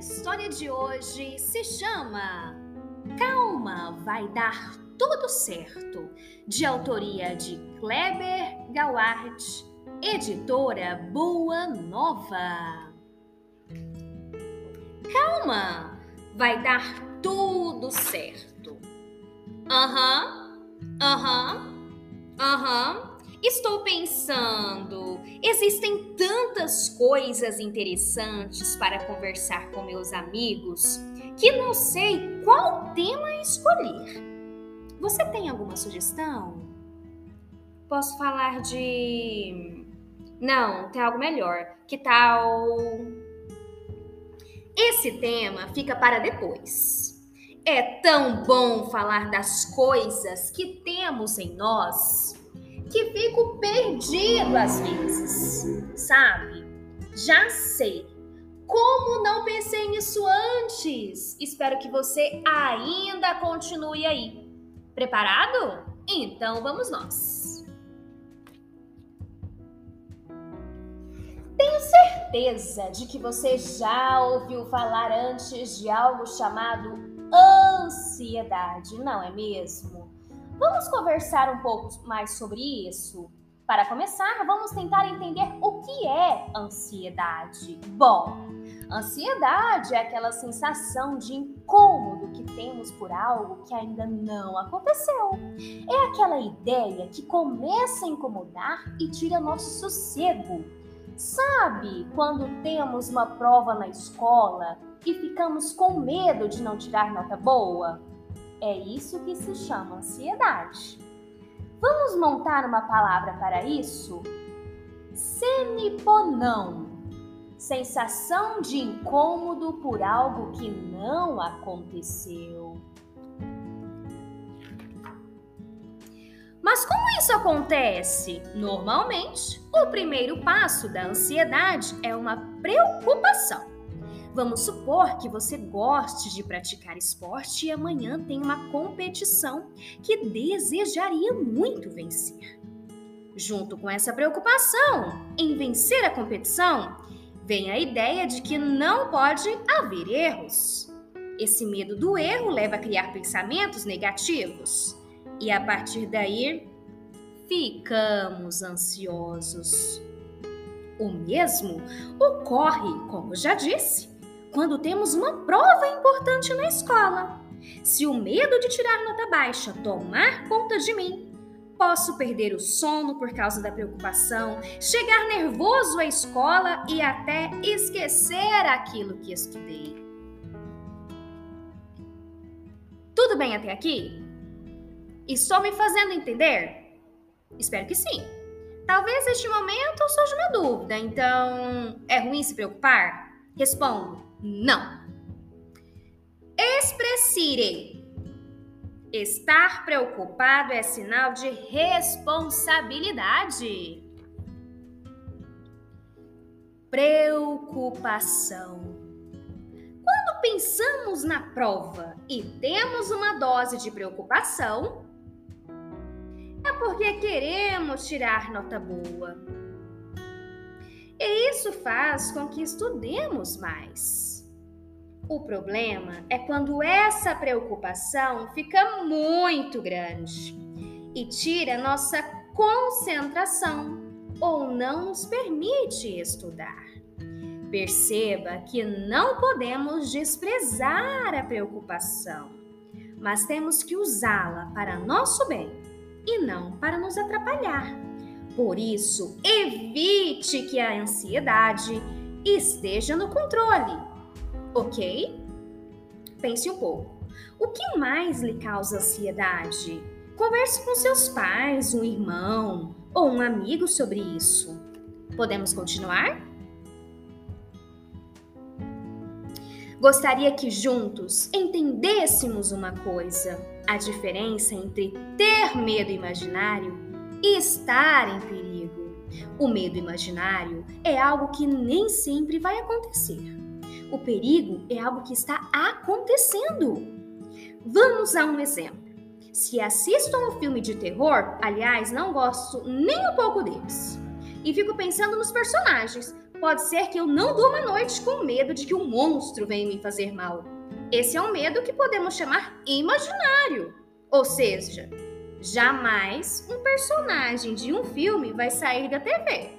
história de hoje se chama Calma, vai dar tudo certo, de autoria de Kleber Gawart, editora Boa Nova. Calma, vai dar tudo certo. Aham, aham, aham. Estou pensando, existem tantas coisas interessantes para conversar com meus amigos que não sei qual tema escolher. Você tem alguma sugestão? Posso falar de. Não, tem algo melhor. Que tal. Esse tema fica para depois. É tão bom falar das coisas que temos em nós que fico perdido às vezes, sabe? Já sei. Como não pensei nisso antes? Espero que você ainda continue aí. Preparado? Então vamos nós. Tenho certeza de que você já ouviu falar antes de algo chamado ansiedade, não é mesmo? Vamos conversar um pouco mais sobre isso? Para começar, vamos tentar entender o que é ansiedade. Bom, ansiedade é aquela sensação de incômodo que temos por algo que ainda não aconteceu. É aquela ideia que começa a incomodar e tira nosso sossego. Sabe quando temos uma prova na escola e ficamos com medo de não tirar nota boa? É isso que se chama ansiedade. Vamos montar uma palavra para isso? Seniponão. Sensação de incômodo por algo que não aconteceu. Mas como isso acontece? Normalmente, o primeiro passo da ansiedade é uma preocupação. Vamos supor que você goste de praticar esporte e amanhã tem uma competição que desejaria muito vencer. Junto com essa preocupação em vencer a competição, vem a ideia de que não pode haver erros. Esse medo do erro leva a criar pensamentos negativos e a partir daí ficamos ansiosos. O mesmo ocorre, como já disse, quando temos uma prova importante na escola. Se o medo de tirar nota baixa tomar conta de mim, posso perder o sono por causa da preocupação, chegar nervoso à escola e até esquecer aquilo que estudei. Tudo bem até aqui? Estou me fazendo entender? Espero que sim. Talvez este momento surja uma dúvida, então é ruim se preocupar? Respondo: não. Expressire. Estar preocupado é sinal de responsabilidade. Preocupação. Quando pensamos na prova e temos uma dose de preocupação, é porque queremos tirar nota boa. E isso faz com que estudemos mais. O problema é quando essa preocupação fica muito grande e tira nossa concentração ou não nos permite estudar. Perceba que não podemos desprezar a preocupação, mas temos que usá-la para nosso bem e não para nos atrapalhar. Por isso, evite que a ansiedade esteja no controle, ok? Pense um pouco. O que mais lhe causa ansiedade? Converse com seus pais, um irmão ou um amigo sobre isso. Podemos continuar? Gostaria que juntos entendêssemos uma coisa: a diferença entre ter medo imaginário estar em perigo. O medo imaginário é algo que nem sempre vai acontecer. O perigo é algo que está acontecendo. Vamos a um exemplo. Se assisto a um filme de terror, aliás, não gosto nem um pouco deles, e fico pensando nos personagens, Pode ser que eu não durma à noite com medo de que um monstro venha me fazer mal. Esse é um medo que podemos chamar imaginário. Ou seja, jamais um personagem de um filme vai sair da TV.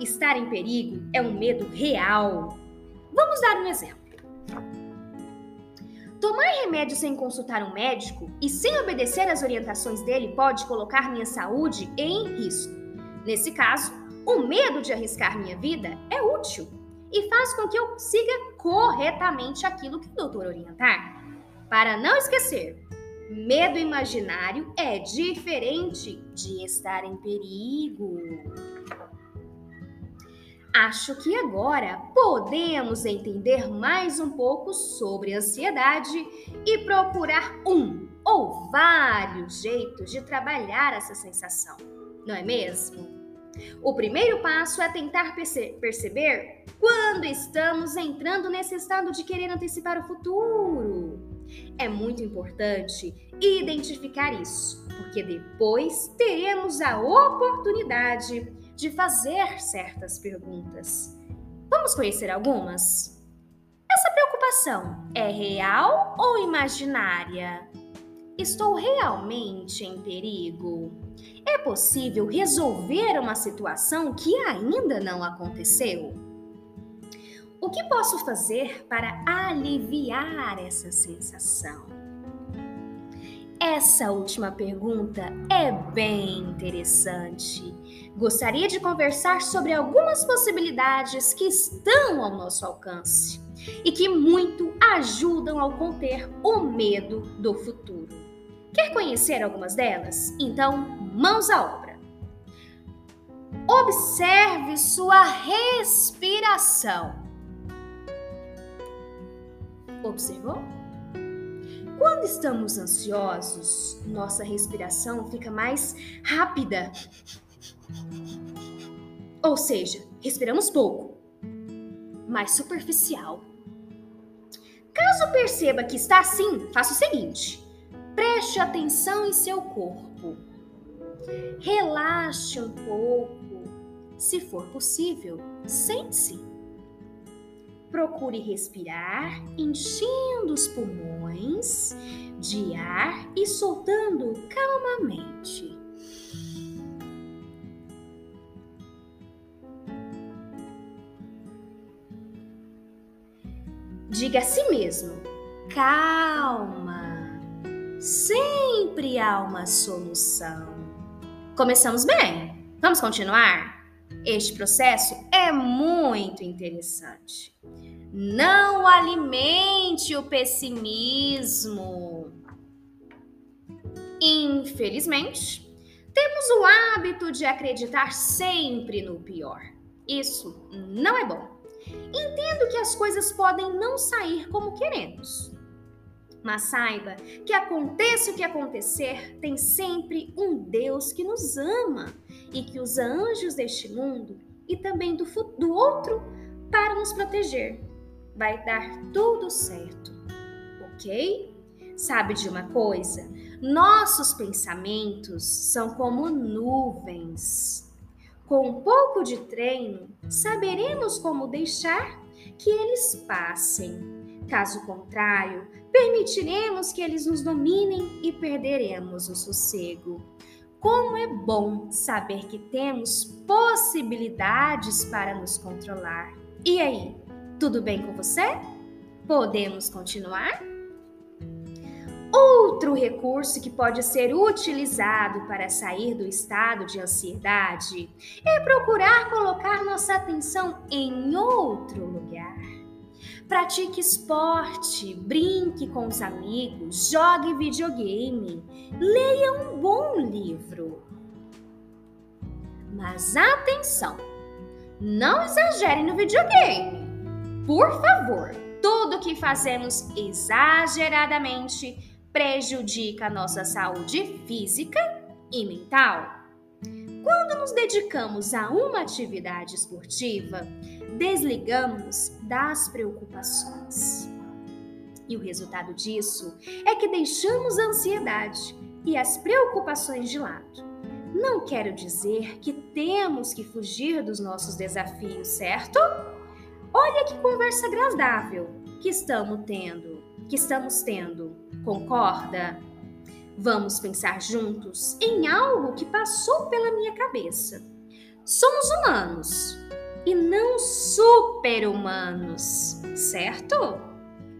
Estar em perigo é um medo real. Vamos dar um exemplo. Tomar remédio sem consultar um médico e sem obedecer às orientações dele pode colocar minha saúde em risco. Nesse caso, o medo de arriscar minha vida é útil e faz com que eu siga corretamente aquilo que o doutor orientar. Para não esquecer, medo imaginário é diferente de estar em perigo. Acho que agora podemos entender mais um pouco sobre ansiedade e procurar um ou vários jeitos de trabalhar essa sensação, não é mesmo? O primeiro passo é tentar perce perceber quando estamos entrando nesse estado de querer antecipar o futuro. É muito importante identificar isso, porque depois teremos a oportunidade de fazer certas perguntas. Vamos conhecer algumas? Essa preocupação é real ou imaginária? Estou realmente em perigo? É possível resolver uma situação que ainda não aconteceu? O que posso fazer para aliviar essa sensação? Essa última pergunta é bem interessante. Gostaria de conversar sobre algumas possibilidades que estão ao nosso alcance e que muito ajudam ao conter o medo do futuro. Quer conhecer algumas delas? Então, mãos à obra. Observe sua respiração. Observou? Quando estamos ansiosos, nossa respiração fica mais rápida. Ou seja, respiramos pouco, mais superficial. Caso perceba que está assim, faça o seguinte: Preste atenção em seu corpo. Relaxe um pouco. Se for possível, sente-se. Procure respirar, enchendo os pulmões de ar e soltando calmamente. Diga a si mesmo: calma sempre há uma solução. Começamos bem. Vamos continuar? Este processo é muito interessante. Não alimente o pessimismo. Infelizmente, temos o hábito de acreditar sempre no pior. Isso não é bom. Entendo que as coisas podem não sair como queremos. Mas saiba que aconteça o que acontecer, tem sempre um Deus que nos ama e que usa anjos deste mundo e também do, do outro para nos proteger. Vai dar tudo certo, ok? Sabe de uma coisa? Nossos pensamentos são como nuvens. Com um pouco de treino, saberemos como deixar que eles passem. Caso contrário, permitiremos que eles nos dominem e perderemos o sossego. Como é bom saber que temos possibilidades para nos controlar. E aí, tudo bem com você? Podemos continuar? Outro recurso que pode ser utilizado para sair do estado de ansiedade é procurar colocar nossa atenção em outro lugar. Pratique esporte, brinque com os amigos, jogue videogame, leia um bom livro. Mas atenção! Não exagere no videogame. Por favor, tudo que fazemos exageradamente prejudica nossa saúde física e mental. Quando nos dedicamos a uma atividade esportiva, desligamos das preocupações. E o resultado disso é que deixamos a ansiedade e as preocupações de lado. não quero dizer que temos que fugir dos nossos desafios, certo? Olha que conversa agradável que estamos tendo, que estamos tendo. Concorda? Vamos pensar juntos em algo que passou pela minha cabeça. Somos humanos e não super-humanos, certo?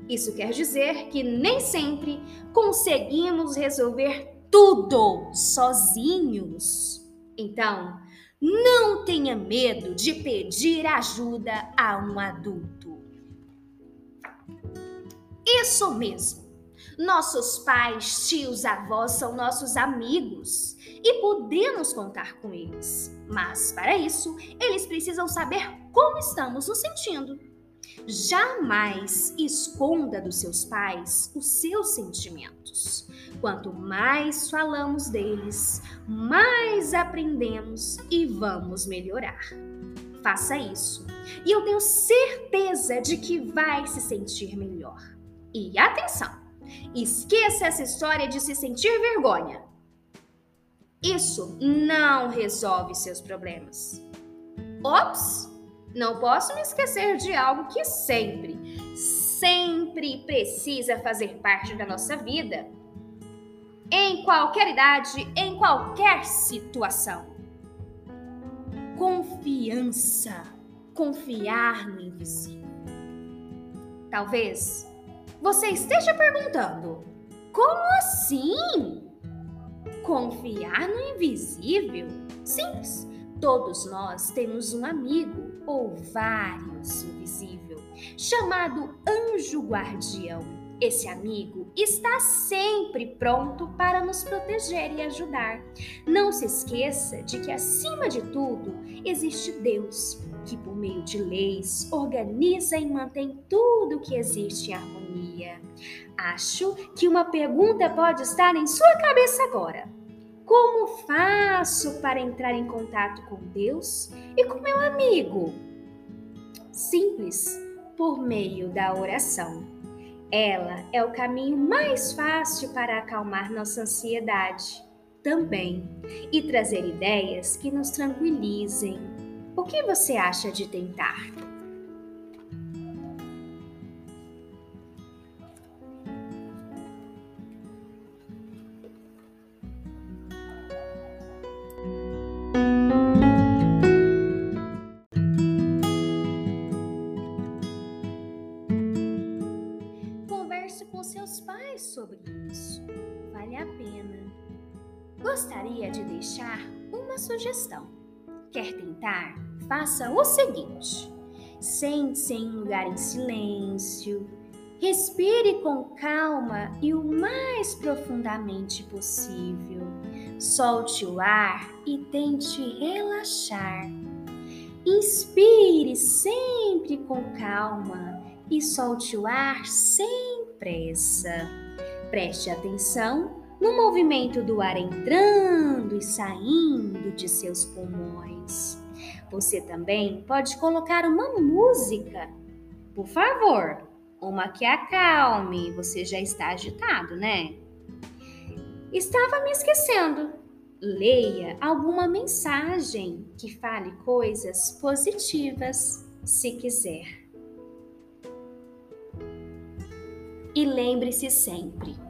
Isso quer dizer que nem sempre conseguimos resolver tudo sozinhos. Então, não tenha medo de pedir ajuda a um adulto. Isso mesmo. Nossos pais, tios, avós são nossos amigos e podemos contar com eles. Mas, para isso, eles precisam saber como estamos nos sentindo. Jamais esconda dos seus pais os seus sentimentos. Quanto mais falamos deles, mais aprendemos e vamos melhorar. Faça isso e eu tenho certeza de que vai se sentir melhor. E atenção! Esqueça essa história de se sentir vergonha. Isso não resolve seus problemas. Ops! Não posso me esquecer de algo que sempre, sempre precisa fazer parte da nossa vida. Em qualquer idade, em qualquer situação. Confiança. Confiar no invisível. Talvez você esteja perguntando: como assim? Confiar no invisível? Simples. Todos nós temos um amigo ou vários invisível, chamado anjo guardião. Esse amigo está sempre pronto para nos proteger e ajudar. Não se esqueça de que, acima de tudo, existe Deus, que, por meio de leis, organiza e mantém tudo que existe em harmonia. Acho que uma pergunta pode estar em sua cabeça agora. Como faço para entrar em contato com Deus e com meu amigo? Simples, por meio da oração. Ela é o caminho mais fácil para acalmar nossa ansiedade também e trazer ideias que nos tranquilizem. O que você acha de tentar? Gostaria de deixar uma sugestão. Quer tentar? Faça o seguinte: sente-se em um lugar em silêncio, respire com calma e o mais profundamente possível. Solte o ar e tente relaxar. Inspire sempre com calma e solte o ar sem pressa. Preste atenção no movimento do ar entrando e saindo de seus pulmões. Você também pode colocar uma música. Por favor, uma que acalme. Você já está agitado, né? Estava me esquecendo. Leia alguma mensagem que fale coisas positivas, se quiser. E lembre-se sempre: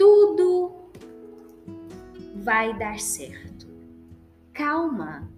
tudo vai dar certo. Calma,